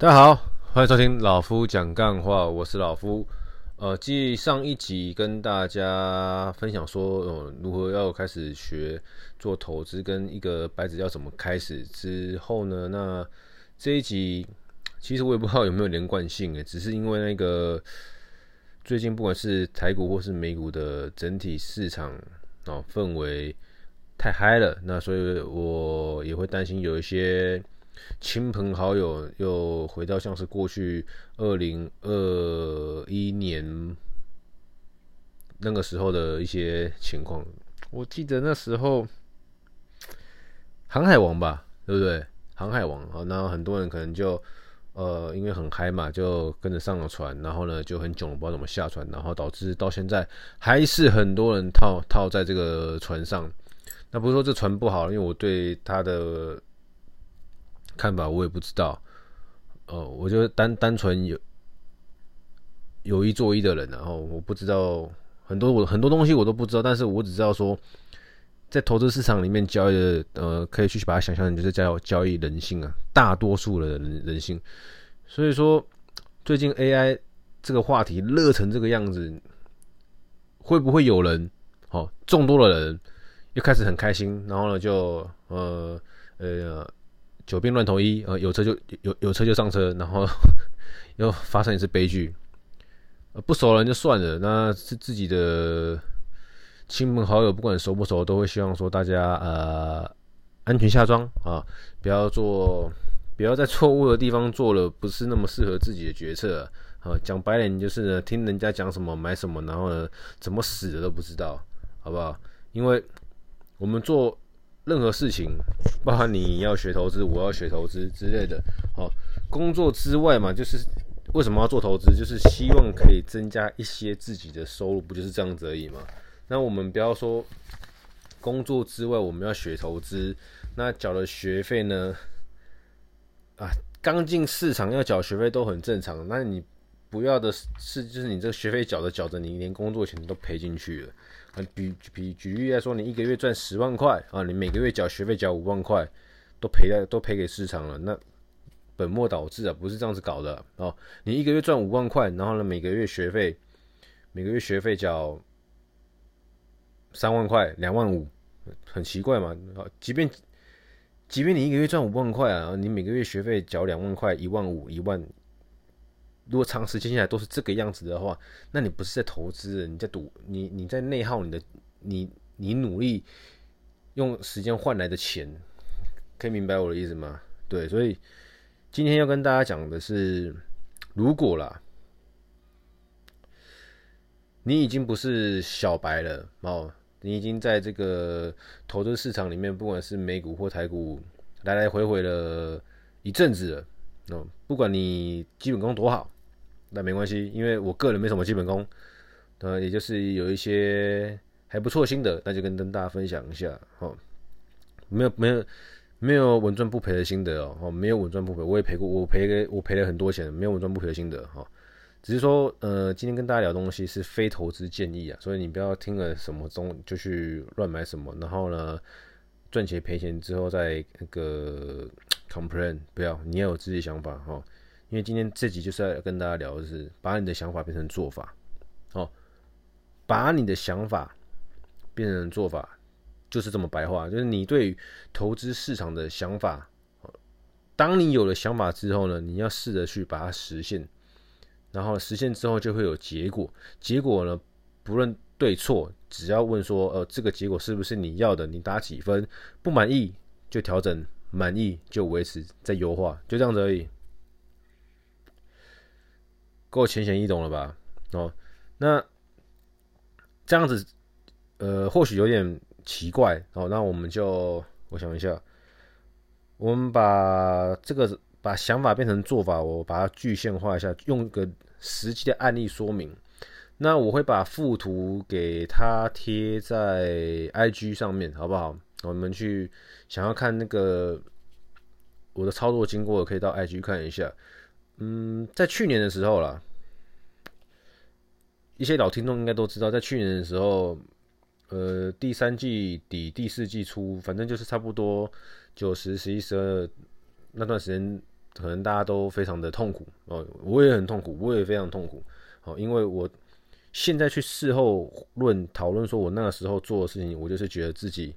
大家好，欢迎收听老夫讲干话，我是老夫。呃，继上一集跟大家分享说，呃，如何要开始学做投资，跟一个白纸要怎么开始之后呢，那这一集其实我也不知道有没有连贯性诶，只是因为那个最近不管是台股或是美股的整体市场哦氛围太嗨了，那所以我也会担心有一些。亲朋好友又回到像是过去二零二一年那个时候的一些情况。我记得那时候航海王吧，对不对？航海王啊，然后很多人可能就呃，因为很嗨嘛，就跟着上了船，然后呢就很囧，不知道怎么下船，然后导致到现在还是很多人套套在这个船上。那不是说这船不好，因为我对它的。看法我也不知道，哦，我就单单纯有有一做一的人，然后我不知道很多我很多东西我都不知道，但是我只知道说，在投资市场里面交易的，呃，可以去把它想象成就是交交易人性啊，大多数的人人性，所以说最近 AI 这个话题热成这个样子，会不会有人哦，众多的人又开始很开心，然后呢就呃呃。久病乱投医，呃，有车就有有车就上车，然后 又发生一次悲剧。呃，不熟人就算了，那是自己的亲朋好友，不管熟不熟，都会希望说大家呃安全下庄啊，不要做，不要在错误的地方做了不是那么适合自己的决策啊。讲白点就是呢，听人家讲什么买什么，然后呢怎么死的都不知道，好不好？因为我们做。任何事情，包含你要学投资，我要学投资之类的，好，工作之外嘛，就是为什么要做投资，就是希望可以增加一些自己的收入，不就是这样子而已嘛？那我们不要说工作之外我们要学投资，那缴的学费呢？啊，刚进市场要缴学费都很正常，那你不要的是，就是你这个学费缴着缴着，你连工作钱都赔进去了。啊，比比举例来说，你一个月赚十万块啊，你每个月缴学费缴五万块，都赔了都赔给市场了，那本末倒置啊，不是这样子搞的哦。你一个月赚五万块，然后呢，每个月学费每个月学费缴三万块、两万五，很奇怪嘛。啊即便即便你一个月赚五万块啊，你每个月学费缴两万块、一万五、一万。如果长时间下来都是这个样子的话，那你不是在投资，你在赌，你你在内耗你的，你你努力用时间换来的钱，可以明白我的意思吗？对，所以今天要跟大家讲的是，如果啦，你已经不是小白了哦，你已经在这个投资市场里面，不管是美股或台股，来来回回了一阵子了，哦，不管你基本功多好。那没关系，因为我个人没什么基本功，呃，也就是有一些还不错心得，那就跟跟大家分享一下，哦，没有没有没有稳赚不赔的心得哦，没有稳赚不赔，我也赔过，我赔个我赔了很多钱，没有稳赚不赔的心得哈，只是说，呃，今天跟大家聊东西是非投资建议啊，所以你不要听了什么中就去乱买什么，然后呢，赚钱赔钱之后再那个 complain，不要，你要有自己想法哈。因为今天这集就是要跟大家聊的是，把你的想法变成做法，哦，把你的想法变成做法，就是这么白话，就是你对投资市场的想法，当你有了想法之后呢，你要试着去把它实现，然后实现之后就会有结果，结果呢，不论对错，只要问说，呃，这个结果是不是你要的？你打几分？不满意就调整，满意就维持，再优化，就这样子而已。够浅显易懂了吧？哦，那这样子，呃，或许有点奇怪哦。那我们就，我想一下，我们把这个把想法变成做法，我把它具象化一下，用个实际的案例说明。那我会把附图给它贴在 IG 上面，好不好？我们去想要看那个我的操作经过，可以到 IG 看一下。嗯，在去年的时候啦，一些老听众应该都知道，在去年的时候，呃，第三季底、第四季初，反正就是差不多九十、十一、十二那段时间可能大家都非常的痛苦哦，我也很痛苦，我也非常痛苦。哦，因为我现在去事后论讨论，说我那个时候做的事情，我就是觉得自己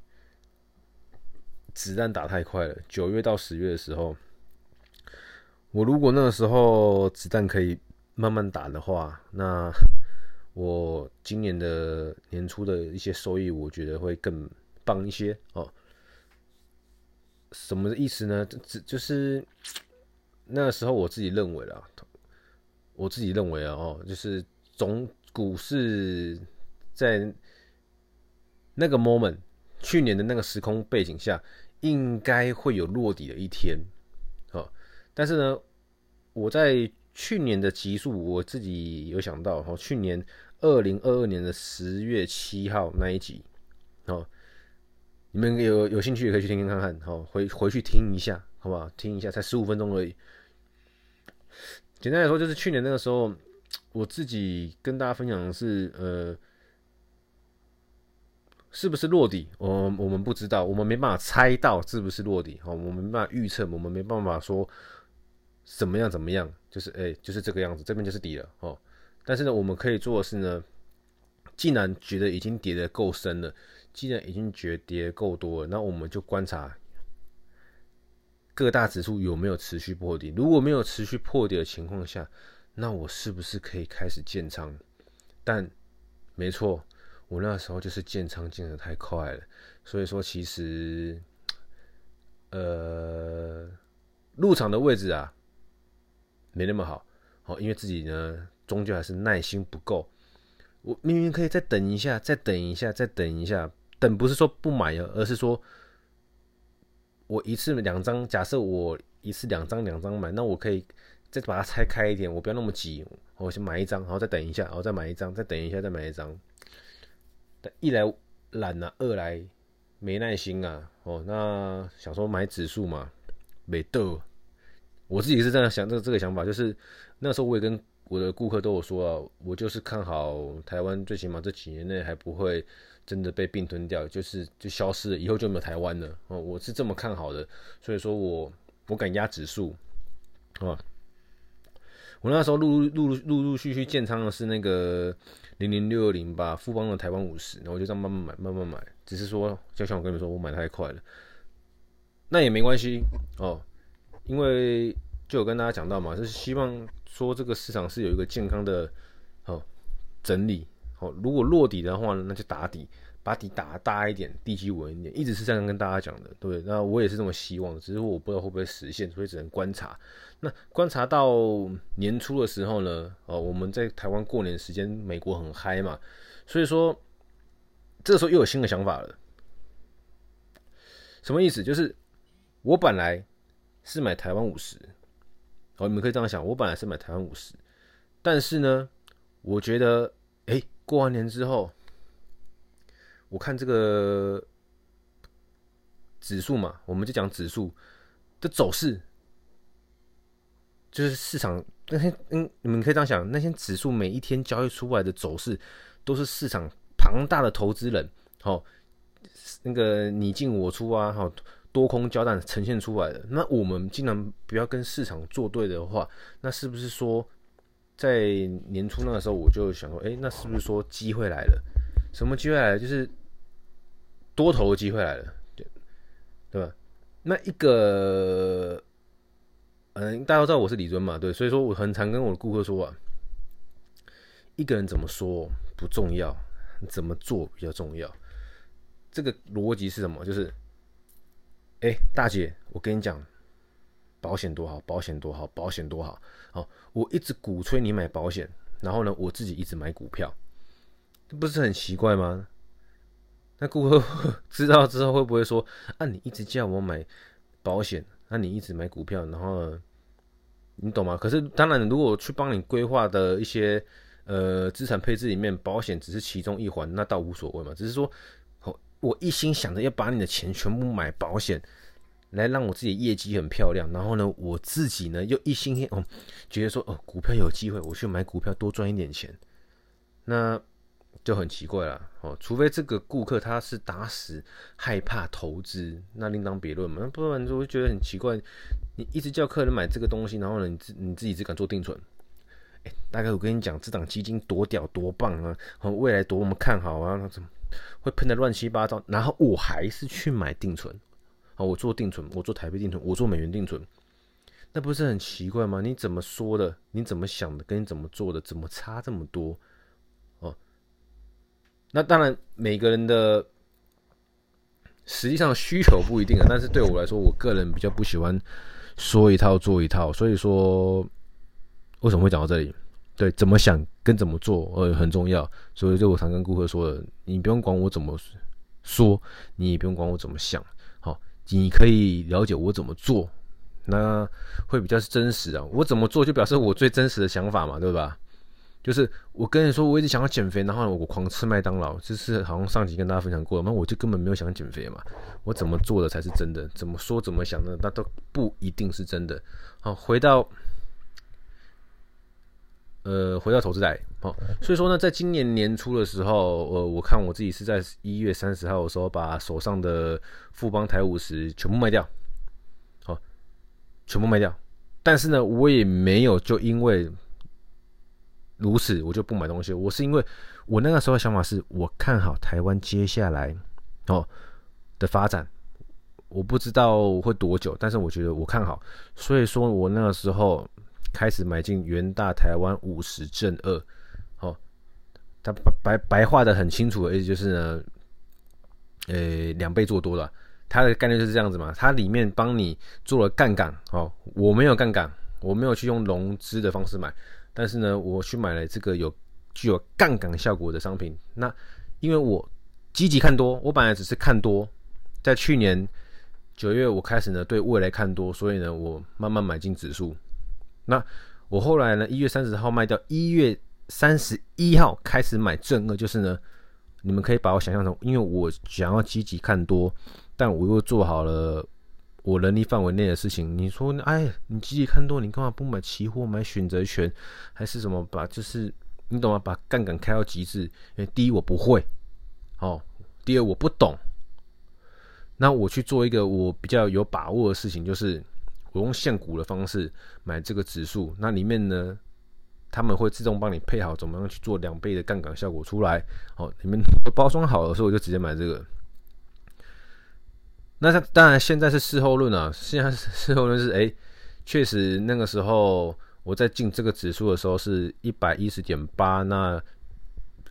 子弹打太快了。九月到十月的时候，我如果那个时候子弹可以慢慢打的话，那我今年的年初的一些收益，我觉得会更棒一些哦。什么意思呢？这就是那个时候我自己认为啦，我自己认为啊，哦，就是总股市在那个 moment，去年的那个时空背景下，应该会有落底的一天，但是呢，我在去年的集数，我自己有想到，哦，去年二零二二年的十月七号那一集，哦。你们有有兴趣也可以去听听看看，好，回回去听一下，好不好？听一下，才十五分钟而已。简单来说，就是去年那个时候，我自己跟大家分享的是，呃，是不是落底？我我们不知道，我们没办法猜到是不是落底，哦，我们没办法预测，我们没办法说怎么样怎么样，就是哎、就是这个样子，这边就是底了，哦。但是呢，我们可以做的是呢，既然觉得已经跌得够深了。既然已经觉得跌够多了，那我们就观察各大指数有没有持续破底。如果没有持续破底的情况下，那我是不是可以开始建仓？但没错，我那时候就是建仓建的太快了，所以说其实呃入场的位置啊没那么好，好，因为自己呢终究还是耐心不够。我明明可以再等一下，再等一下，再等一下。等不是说不买啊，而是说，我一次两张，假设我一次两张两张买，那我可以再把它拆开一点，我不要那么急，我先买一张，然后再等一下，然后再买一张，再等一下再买一张。一来懒啊，二来没耐心啊，哦，那想说买指数嘛，没得，我自己是这样想，这这个想法就是那时候我也跟我的顾客都有说啊，我就是看好台湾，最起码这几年内还不会。真的被并吞掉，就是就消失了，以后就没有台湾了。哦，我是这么看好的，所以说我我敢压指数，啊，我那时候陆陆陆陆陆续续建仓的是那个零零六二零吧，富邦的台湾五十，然后我就这样慢慢买，慢慢买。只是说，就像我跟你们说，我买太快了，那也没关系哦，因为就有跟大家讲到嘛，就是希望说这个市场是有一个健康的哦整理。如果落底的话呢，那就打底，把底打大一点，地基稳一点，一直是这样跟大家讲的，对。那我也是这么希望，只是我不知道会不会实现，所以只能观察。那观察到年初的时候呢，哦，我们在台湾过年时间，美国很嗨嘛，所以说这时候又有新的想法了。什么意思？就是我本来是买台湾五十，哦，你们可以这样想，我本来是买台湾五十，但是呢，我觉得，哎。过完年之后，我看这个指数嘛，我们就讲指数的走势，就是市场那些嗯，你们可以这样想，那些指数每一天交易出来的走势，都是市场庞大的投资人，好，那个你进我出啊，好，多空交战呈现出来的。那我们既然不要跟市场作对的话，那是不是说？在年初那个时候，我就想说，哎、那是不是说机会来了？什么机会来了？就是多头的机会来了，对对吧？那一个，嗯，大家都知道我是李尊嘛，对，所以说我很常跟我的顾客说啊，一个人怎么说不重要，怎么做比较重要。这个逻辑是什么？就是，哎、大姐，我跟你讲。保险多好，保险多好，保险多好。好，我一直鼓吹你买保险，然后呢，我自己一直买股票，这不是很奇怪吗？那顾客 知道之后会不会说：啊，你一直叫我买保险，那你一直买股票，然后呢，你懂吗？可是当然，如果去帮你规划的一些呃资产配置里面，保险只是其中一环，那倒无所谓嘛。只是说，我一心想着要把你的钱全部买保险。来让我自己业绩很漂亮，然后呢，我自己呢又一心哦，觉得说哦，股票有机会，我去买股票多赚一点钱。那就很奇怪了哦。除非这个顾客他是打死害怕投资，那另当别论嘛。不然我就觉得很奇怪，你一直叫客人买这个东西，然后呢，你自你自己只敢做定存。哎，大概我跟你讲，这档基金多屌多棒啊，未来多么看好啊，那怎么会喷得乱七八糟？然后我还是去买定存，啊，我做定存，我做台币定存，我做美元定存，那不是很奇怪吗？你怎么说的？你怎么想的？跟你怎么做的怎么差这么多？哦，那当然每个人的实际上需求不一定啊，但是对我来说，我个人比较不喜欢说一套做一套，所以说。为什么会讲到这里？对，怎么想跟怎么做，呃，很重要。所以，就我常跟顾客说的，你不用管我怎么说，你也不用管我怎么想，好，你可以了解我怎么做，那会比较是真实啊。我怎么做，就表示我最真实的想法嘛，对吧？就是我跟你说，我一直想要减肥，然后我狂吃麦当劳，就是好像上集跟大家分享过了，那我就根本没有想减肥嘛。我怎么做的才是真的？怎么说怎么想的，那都不一定是真的。好，回到。呃，回到投资来，好，所以说呢，在今年年初的时候，呃，我看我自己是在一月三十号的时候，把手上的富邦台五十全部卖掉，好，全部卖掉。但是呢，我也没有就因为如此，我就不买东西。我是因为我那个时候的想法是我看好台湾接下来哦的发展，我不知道会多久，但是我觉得我看好，所以说我那个时候。开始买进元大台湾五十正二，好，他白白白话的很清楚意思就是呢，呃，两倍做多了，它的概念就是这样子嘛，它里面帮你做了杠杆，哦，我没有杠杆，我没有去用融资的方式买，但是呢，我去买了这个有具有杠杆效果的商品，那因为我积极看多，我本来只是看多，在去年九月我开始呢对未来看多，所以呢，我慢慢买进指数。那我后来呢？一月三十号卖掉，一月三十一号开始买正二，就是呢，你们可以把我想象成，因为我想要积极看多，但我又做好了我能力范围内的事情。你说，哎，你积极看多，你干嘛不买期货，买选择权，还是什么？把就是你懂吗？把杠杆开到极致。因为第一我不会，哦，第二我不懂。那我去做一个我比较有把握的事情，就是。我用现股的方式买这个指数，那里面呢，他们会自动帮你配好怎么样去做两倍的杠杆效果出来。哦，你们都包装好了，所以我就直接买这个。那他当然现在是事后论啊，现在是事后论是哎，确实那个时候我在进这个指数的时候是一百一十点八，那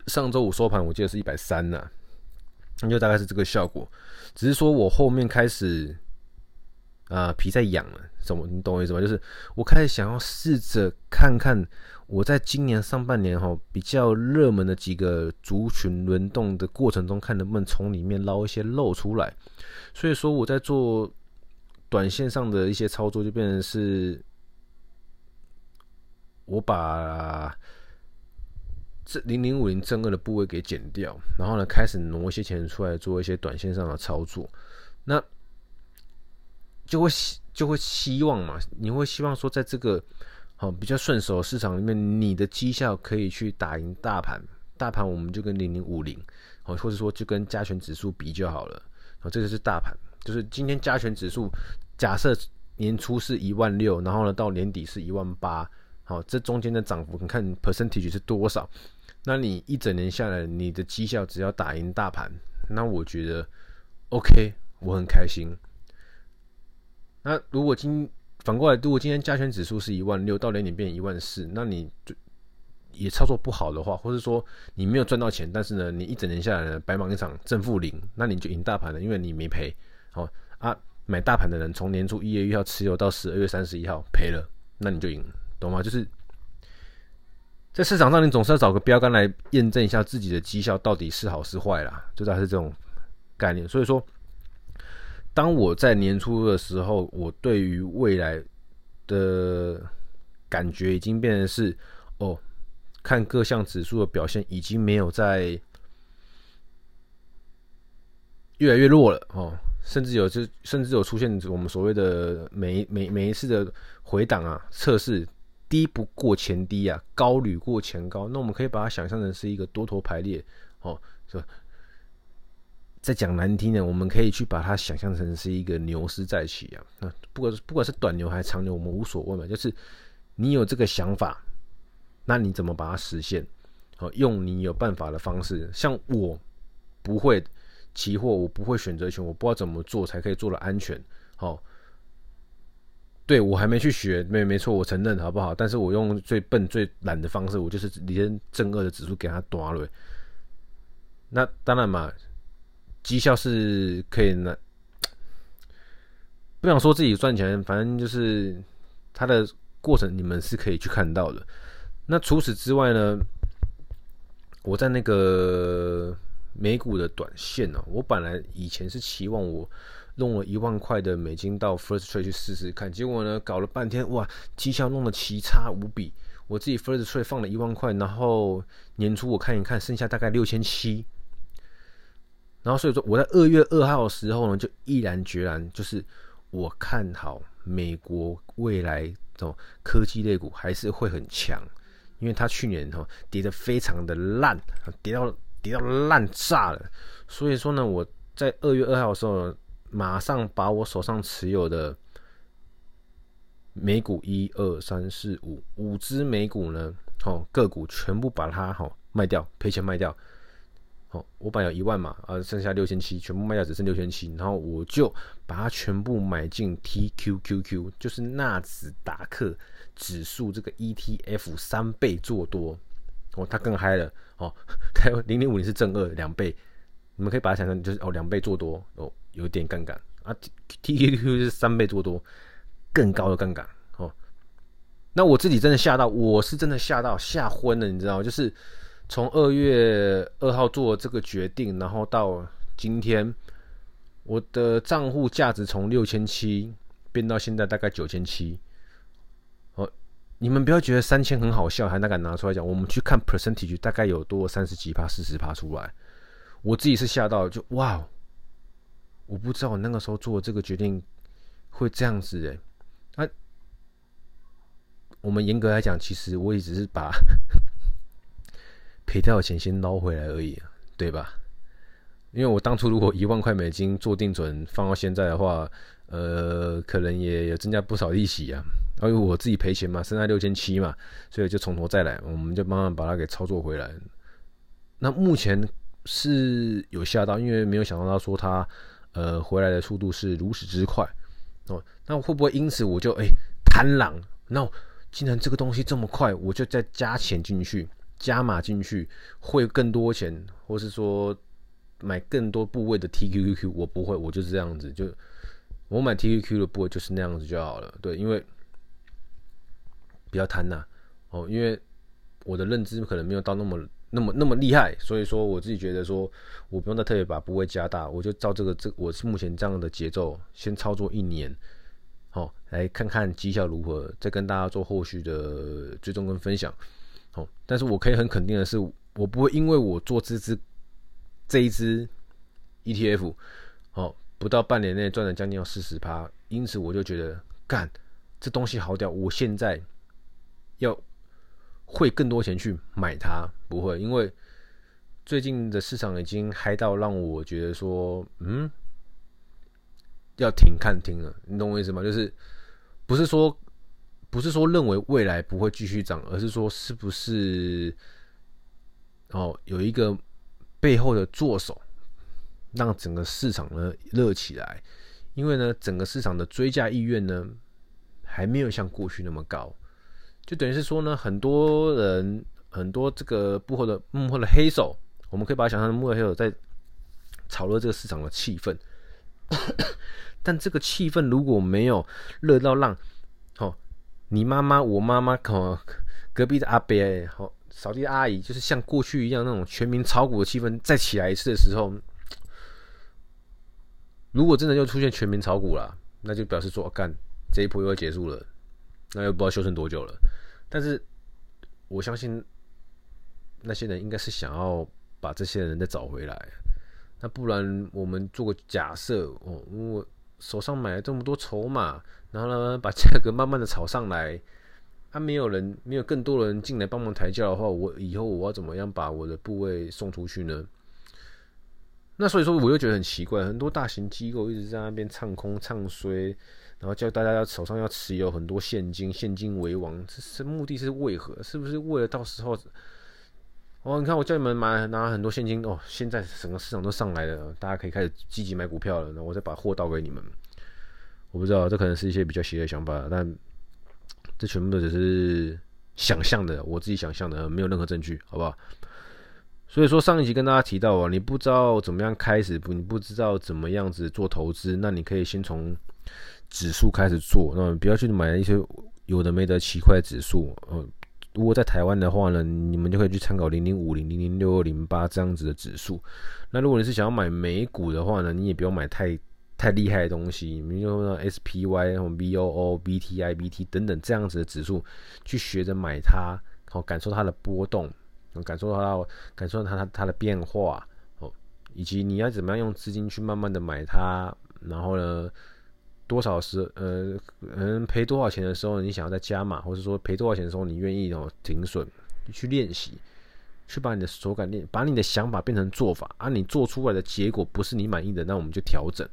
上周五收盘我记得是一百三呢，那就大概是这个效果。只是说我后面开始。啊、皮在痒了，什么？你懂我意思吗？就是我开始想要试着看看，我在今年上半年哈比较热门的几个族群轮动的过程中，看能不能从里面捞一些肉出来。所以说我在做短线上的一些操作，就变成是，我把这零零五零正二的部位给减掉，然后呢，开始挪一些钱出来做一些短线上的操作。那就会希就会希望嘛，你会希望说，在这个好比较顺手市场里面，你的绩效可以去打赢大盘。大盘我们就跟零零五零，哦，或者说就跟加权指数比就好了。哦，这个是大盘，就是今天加权指数假设年初是一万六，然后呢到年底是一万八，好，这中间的涨幅，你看 percentage 是多少？那你一整年下来，你的绩效只要打赢大盘，那我觉得 OK，我很开心。那如果今反过来，如果今天加权指数是一万六，到年底变一万四，那你就也操作不好的话，或者说你没有赚到钱，但是呢，你一整年下来呢，白忙一场，正负零，那你就赢大盘了，因为你没赔。好啊，买大盘的人从年初一月一号持有到十二月三十一号赔了，那你就赢，懂吗？就是在市场上，你总是要找个标杆来验证一下自己的绩效到底是好是坏啦，就大概是这种概念。所以说。当我在年初的时候，我对于未来的感觉已经变成是哦，看各项指数的表现已经没有在越来越弱了哦，甚至有就甚至有出现我们所谓的每每每一次的回档啊测试低不过前低啊，高屡过前高。那我们可以把它想象成是一个多头排列，哦，是吧？再讲难听点，我们可以去把它想象成是一个牛市再起啊。那不管不管是短牛还是长牛，我们无所谓嘛。就是你有这个想法，那你怎么把它实现？好，用你有办法的方式。像我不会期货，我不会选择权，我不知道怎么做才可以做的安全。好。对，我还没去学，没没错，我承认，好不好？但是我用最笨、最懒的方式，我就是连正二的指数给它断了。那当然嘛，绩效是可以那，不想说自己赚钱，反正就是它的过程，你们是可以去看到的。那除此之外呢，我在那个美股的短线呢、我本来以前是期望我。弄了一万块的美金到 First Trade 去试试看，结果呢，搞了半天，哇，绩效弄得奇差无比。我自己 First Trade 放了一万块，然后年初我看一看，剩下大概六千七。然后所以说，我在二月二号的时候呢，就毅然决然，就是我看好美国未来的科技类股还是会很强，因为它去年哈跌得非常的烂，跌到跌到烂炸了。所以说呢，我在二月二号的时候。马上把我手上持有的美股一二三四五五只美股呢，哦个股全部把它好卖掉，赔钱卖掉。哦，我本来有一万嘛，啊，剩下六千七，全部卖掉，只剩六千七。然后我就把它全部买进 TQQQ，就是纳斯达克指数这个 ETF 三倍做多。哦，它更嗨了。哦，它有零零五零是正二两倍，你们可以把它想成就是哦两倍做多哦。有点杠杆啊，TQQ 是三倍做多，更高的杠杆哦。那我自己真的吓到，我是真的吓到吓昏了，你知道？就是从二月二号做这个决定，然后到今天，我的账户价值从六千七变到现在大概九千七。哦，你们不要觉得三千很好笑，还那敢拿出来讲？我们去看 percentage，大概有多三十几趴、四十趴出来。我自己是吓到，就哇。我不知道我那个时候做这个决定会这样子哎，那、我们严格来讲，其实我也只是把赔掉的钱先捞回来而已，对吧？因为我当初如果一万块美金做定存放到现在的话，呃，可能也有增加不少利息啊。因为我自己赔钱嘛，剩下六千七嘛，所以就从头再来，我们就慢慢把它给操作回来。那目前是有吓到，因为没有想到他说他。呃，回来的速度是如此之快哦，那会不会因此我就哎贪婪？那既然这个东西这么快，我就再加钱进去，加码进去，会更多钱，或是说买更多部位的 TQQQ？我不会，我就是这样子，就我买 TQQ 的部位就是那样子就好了。对，因为比较贪呐哦，因为我的认知可能没有到那么。那么那么厉害，所以说我自己觉得说，我不用再特别把部位加大，我就照这个这我是目前这样的节奏，先操作一年，好，来看看绩效如何，再跟大家做后续的追踪跟分享，哦，但是我可以很肯定的是，我不会因为我做这支这一支 ETF，哦，不到半年内赚了将近要四十趴，因此我就觉得干这东西好屌，我现在要。会更多钱去买它，不会，因为最近的市场已经嗨到让我觉得说，嗯，要停看停了，你懂我意思吗？就是不是说不是说认为未来不会继续涨，而是说是不是哦有一个背后的作手，让整个市场呢热起来，因为呢整个市场的追价意愿呢还没有像过去那么高。就等于是说呢，很多人很多这个幕后的幕后的黑手，我们可以把它想象成幕后黑手在炒热这个市场的气氛。但这个气氛如果没有热到让，你妈妈、我妈妈、哦，隔壁的阿伯、好扫地阿姨，就是像过去一样那种全民炒股的气氛再起来一次的时候，如果真的又出现全民炒股了，那就表示说，干这一波又要结束了。那又不知道修成多久了，但是我相信那些人应该是想要把这些人再找回来。那不然我们做个假设哦，我手上买了这么多筹码，然后呢把价格慢慢的炒上来，啊，没有人，没有更多人进来帮忙抬轿的话，我以后我要怎么样把我的部位送出去呢？那所以说，我又觉得很奇怪，很多大型机构一直在那边唱空唱衰，然后叫大家要手上要持有很多现金，现金为王，这是目的是为何？是不是为了到时候？哦，你看我叫你们买拿很多现金哦，现在整个市场都上来了，大家可以开始积极买股票了，那我再把货倒给你们。我不知道，这可能是一些比较邪的想法，但这全部都只是想象的，我自己想象的，没有任何证据，好不好？所以说上一集跟大家提到啊，你不知道怎么样开始，不，你不知道怎么样子做投资，那你可以先从指数开始做，那不要去买一些有的没的奇怪指数。嗯，如果在台湾的话呢，你们就可以去参考零零五零、零零六二零八这样子的指数。那如果你是想要买美股的话呢，你也不用买太太厉害的东西，比如说 SPY、VOO、BTI、BT 等等这样子的指数，去学着买它，好感受它的波动。能感受到，感受到它它它的变化哦，以及你要怎么样用资金去慢慢的买它，然后呢，多少时呃嗯赔多少钱的时候，你想要再加码，或者说赔多少钱的时候，你愿意哦停损，去练习，去把你的手感练，把你的想法变成做法，啊，你做出来的结果不是你满意的，那我们就调整，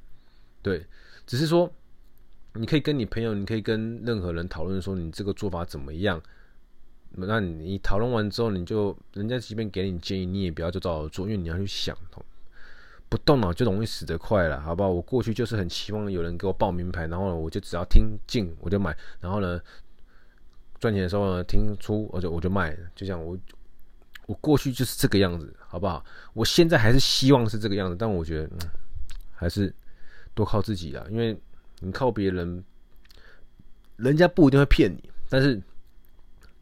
对，只是说你可以跟你朋友，你可以跟任何人讨论说你这个做法怎么样。那你讨论完之后，你就人家即便给你建议，你也不要就照着做，因为你要去想，不动脑就容易死得快了，好不好？我过去就是很期望有人给我报名牌，然后呢，我就只要听进我就买，然后呢，赚钱的时候呢，听出我就我就卖，就这样，我我过去就是这个样子，好不好？我现在还是希望是这个样子，但我觉得、还是多靠自己啊，因为你靠别人，人家不一定会骗你，但是。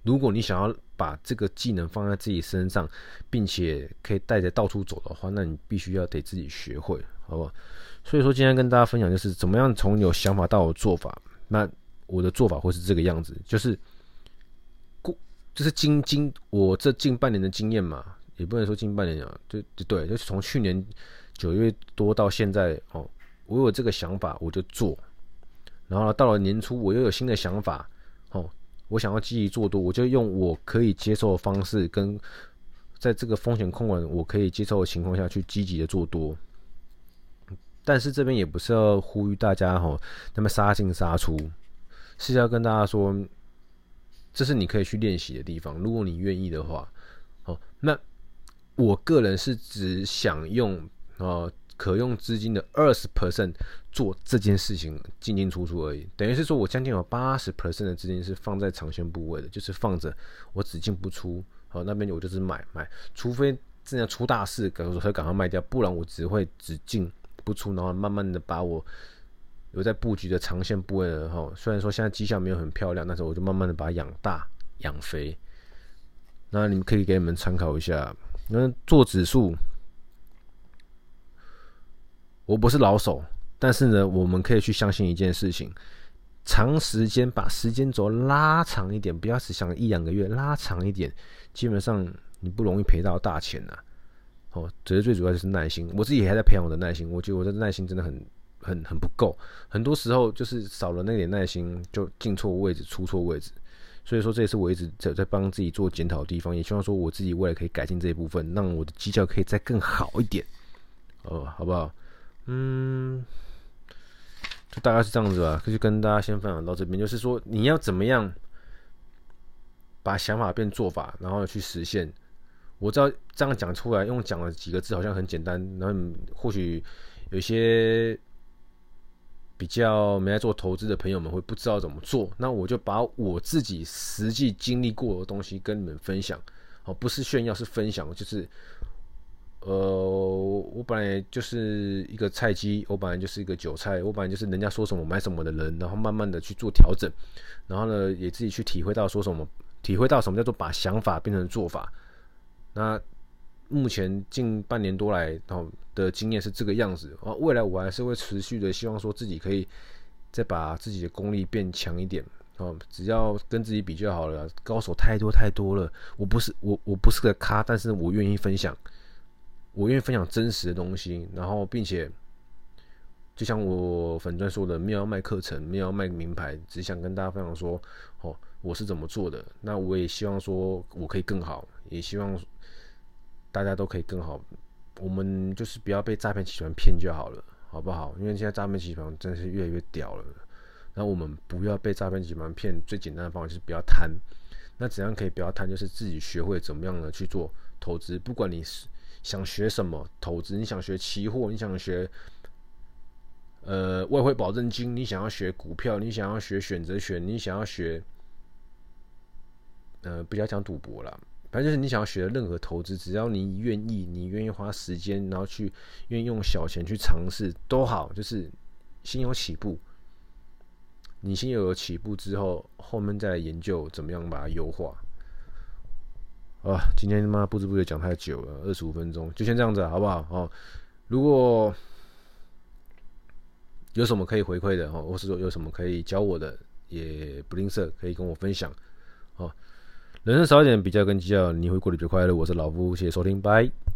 如果你想要把这个技能放在自己身上，并且可以带着到处走的话，那你必须要得自己学会，好不好？所以说今天跟大家分享就是怎么样从有想法到有做法。那我的做法会是这个样子，就是过，就是经经我这近半年的经验嘛，也不能说近半年啊，就就对，就是从去年九月多到现在哦，我有这个想法我就做，然后到了年初我又有新的想法。我想要积极做多，我就用我可以接受的方式，跟在这个风险控管我可以接受的情况下去积极的做多。但是这边也不是要呼吁大家吼，那么杀进杀出，是要跟大家说，这是你可以去练习的地方。如果你愿意的话，哦，那我个人是只想用啊。可用资金的二十 percent 做这件事情进进出出而已，等于是说我将近有八十 percent 的资金是放在长线部位的，就是放着我只进不出。好，那边我就是买买，除非真的出大事，赶快赶快卖掉，不然我只会只进不出，然后慢慢的把我有在布局的长线部位的哈，虽然说现在绩效没有很漂亮，但是我就慢慢的把它养大养肥。那你们可以给你们参考一下，那做指数。我不是老手，但是呢，我们可以去相信一件事情：长时间把时间轴拉长一点，不要只想一两个月，拉长一点，基本上你不容易赔到大钱呐。哦，只是最主要就是耐心。我自己还在培养我的耐心，我觉得我的耐心真的很、很、很不够。很多时候就是少了那点耐心，就进错位置、出错位置。所以说，这也是我一直在在帮自己做检讨的地方，也希望说我自己未来可以改进这一部分，让我的绩效可以再更好一点。哦，好不好？嗯，就大概是这样子吧，就跟大家先分享到这边。就是说，你要怎么样把想法变做法，然后去实现。我知道这样讲出来，用讲了几个字好像很简单，然后或许有些比较没在做投资的朋友们会不知道怎么做。那我就把我自己实际经历过的东西跟你们分享，哦，不是炫耀，是分享，就是。呃，我本来就是一个菜鸡，我本来就是一个韭菜，我本来就是人家说什么买什么的人，然后慢慢的去做调整，然后呢，也自己去体会到说什么，体会到什么叫做把想法变成做法。那目前近半年多来哦的经验是这个样子啊，未来我还是会持续的希望说自己可以再把自己的功力变强一点哦，只要跟自己比就好了，高手太多太多了，我不是我我不是个咖，但是我愿意分享。我愿意分享真实的东西，然后并且，就像我粉专说的，没有要卖课程，没有要卖名牌，只想跟大家分享说，哦，我是怎么做的，那我也希望说我可以更好，也希望大家都可以更好。我们就是不要被诈骗集团骗就好了，好不好？因为现在诈骗集团真的是越来越屌了。那我们不要被诈骗集团骗，最简单的方法就是不要贪。那怎样可以不要贪？就是自己学会怎么样的去做投资。不管你是想学什么投资，你想学期货，你想学呃外汇保证金，你想要学股票，你想要学选择权，你想要学呃不要讲赌博啦，反正就是你想要学的任何投资，只要你愿意，你愿意花时间，然后去愿意用小钱去尝试都好，就是先有起步。你先有了起步之后，后面再来研究怎么样把它优化。啊，今天他妈不知不觉讲太久了，二十五分钟，就先这样子，好不好？哦，如果有什么可以回馈的，哦，或是说有什么可以教我的，也不吝啬，可以跟我分享。哦，人生少一点比较跟计较，你会过得比较快乐。我是老夫，谢谢收听，拜。